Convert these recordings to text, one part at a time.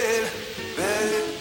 so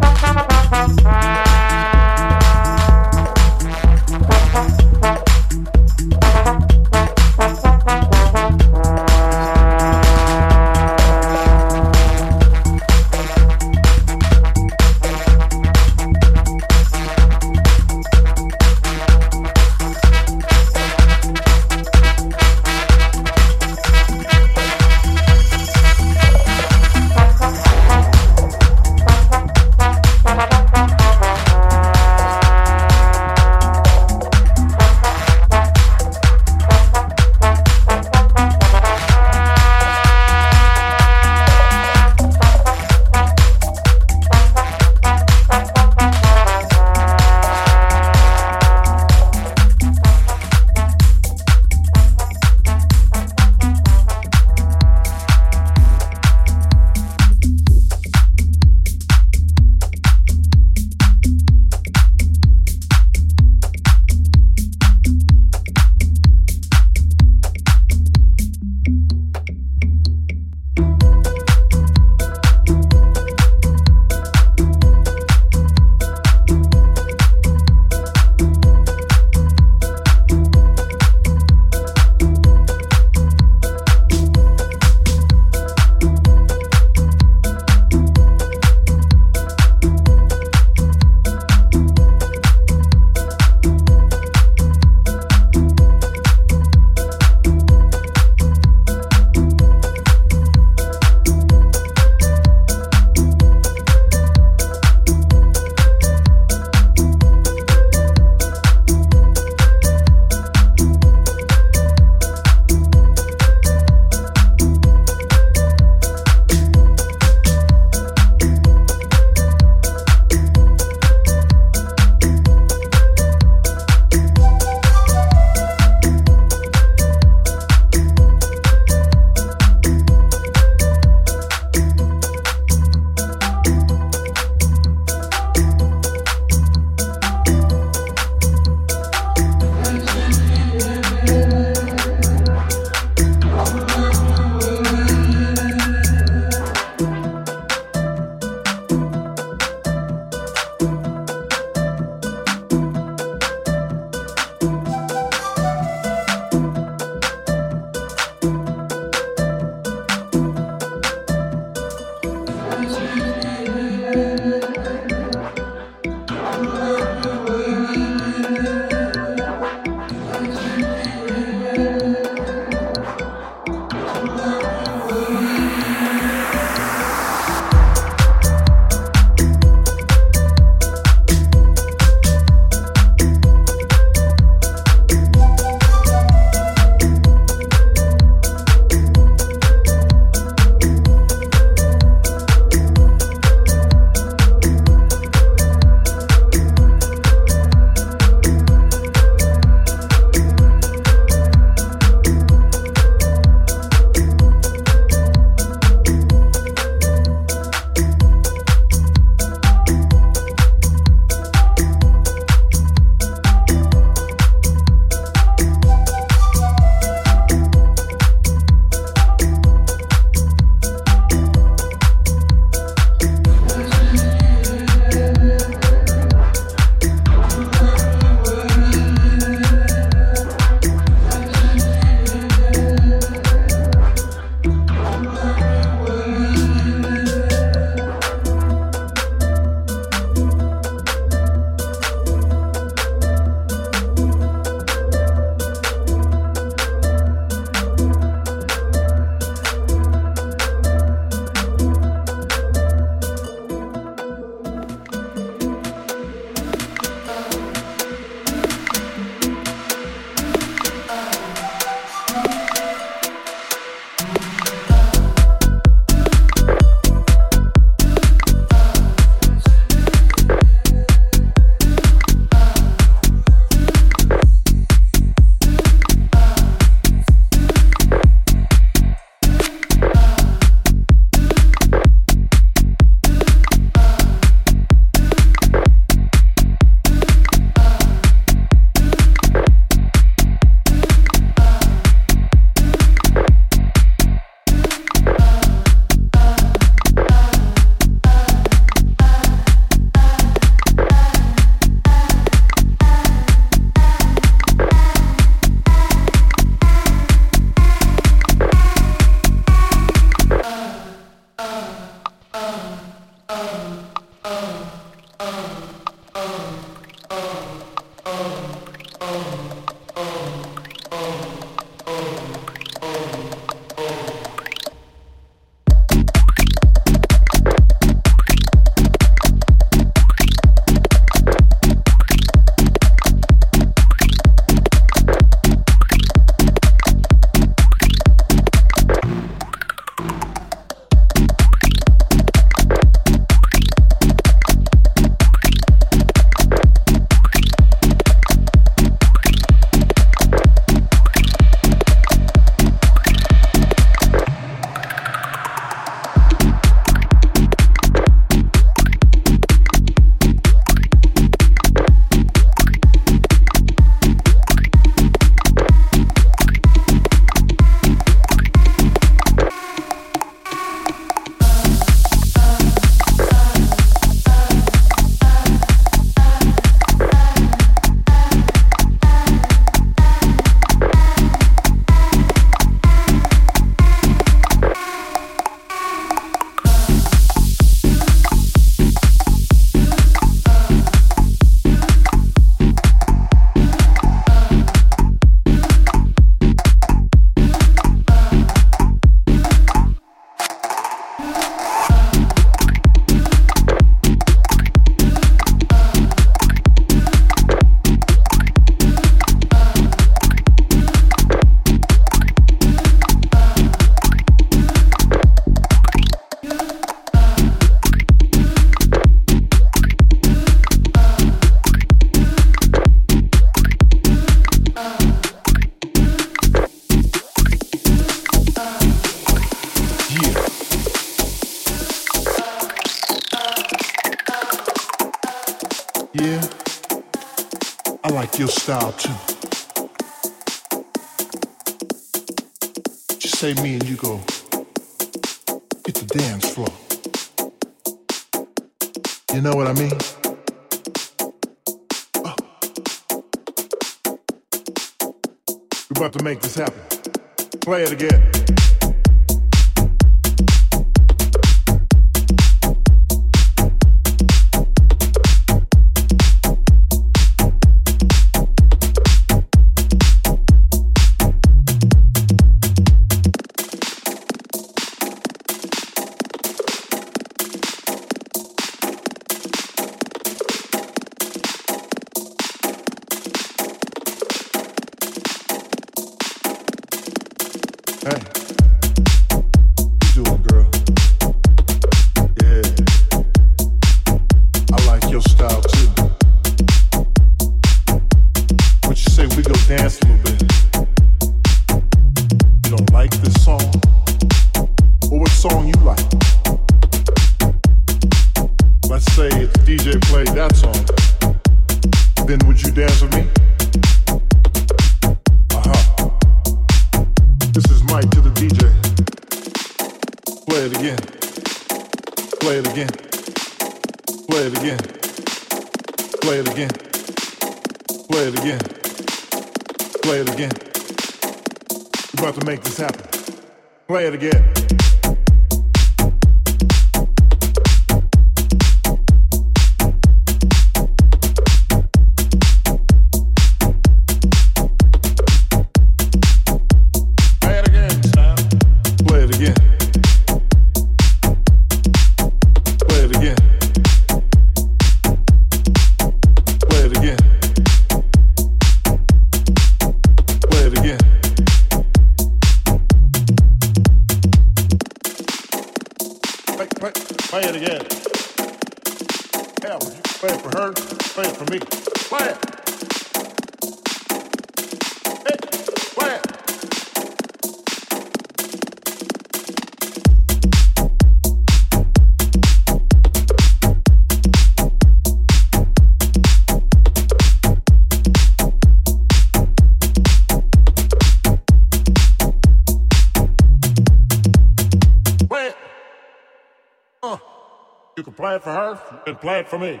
and play it for me.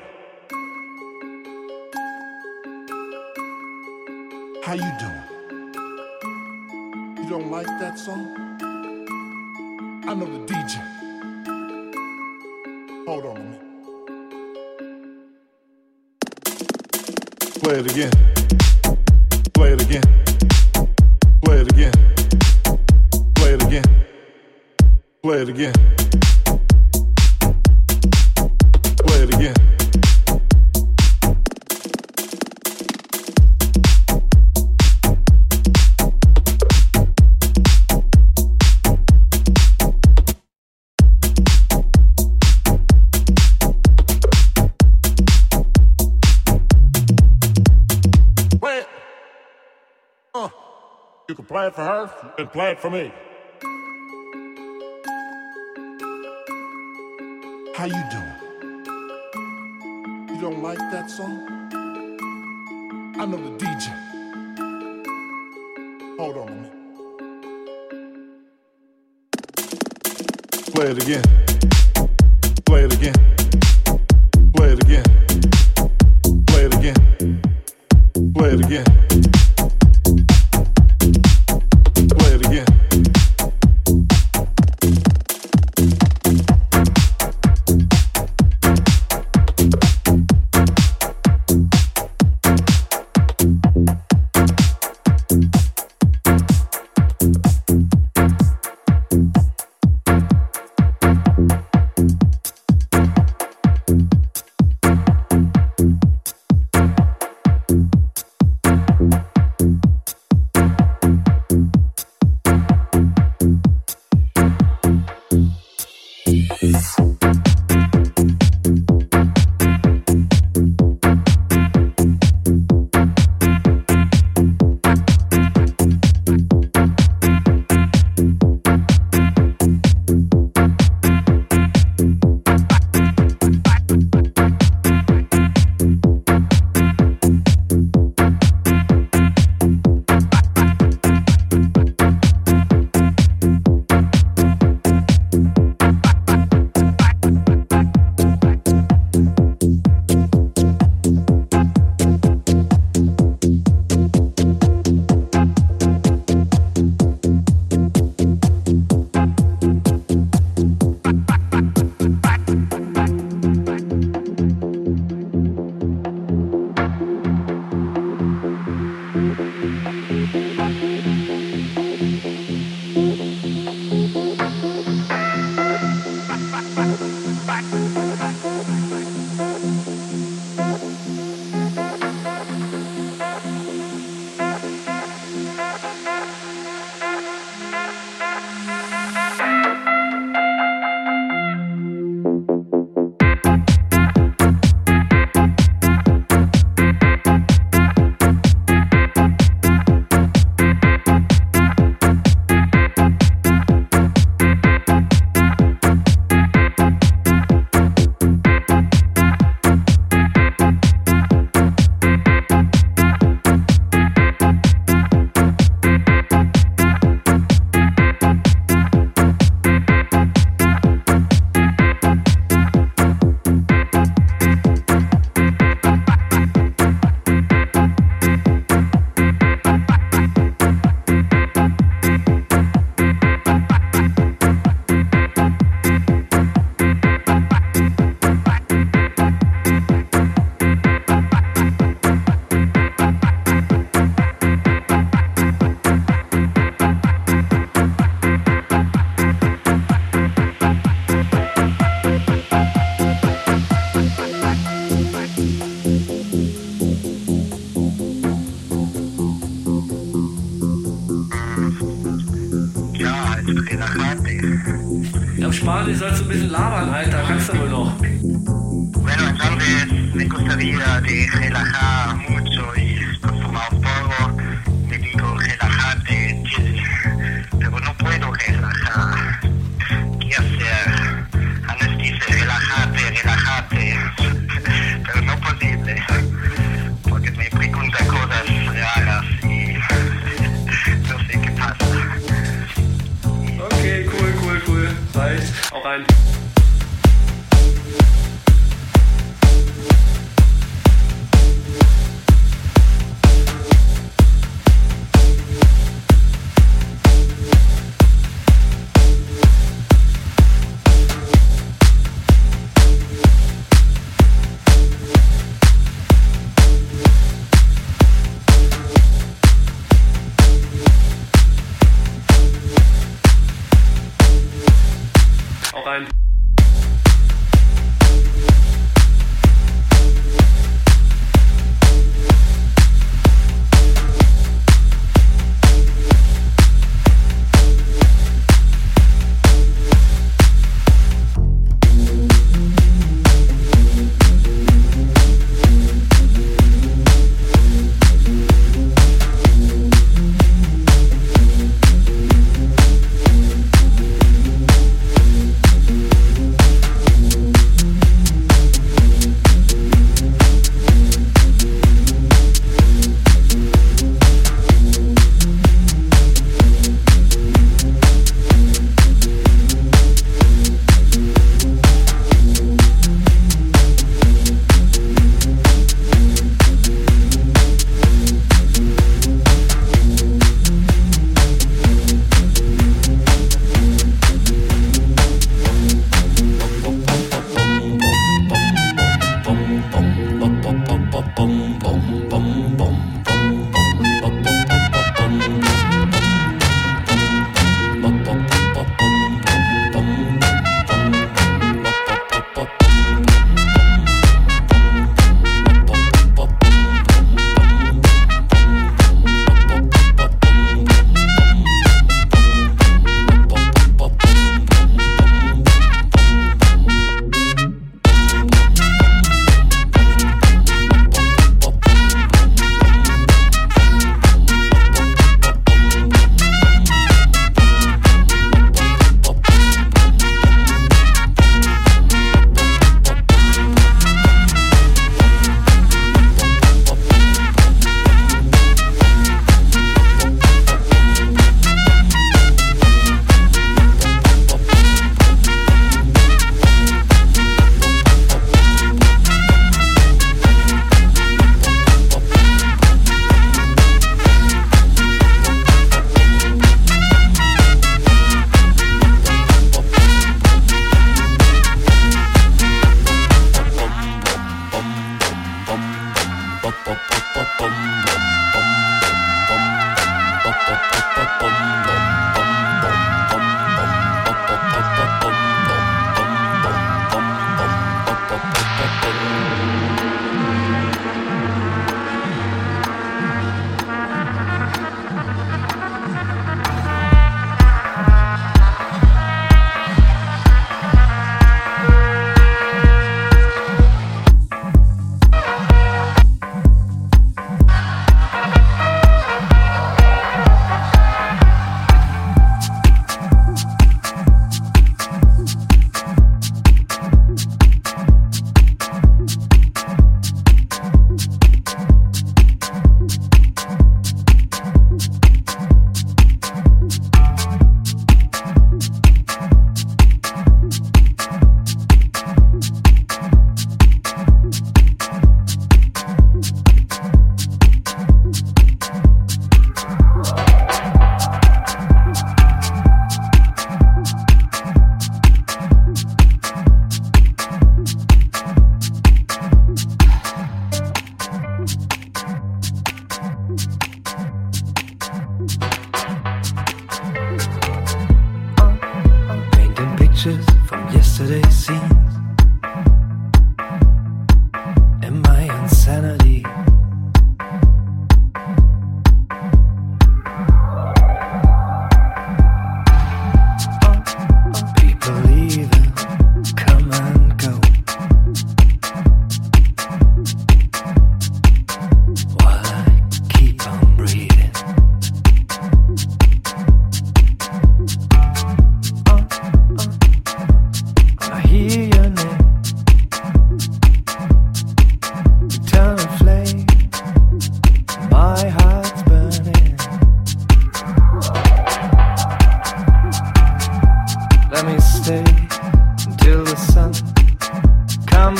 How you doing? You don't like that song? I know the DJ. Hold on a minute. Play it again. Play it again. Play it again. Play it again. Play it again. Play it for her and play it for me. How you doing? You don't like that song? I know the DJ. Hold on a minute. Play it again. Play it again. Play it again.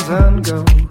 and go.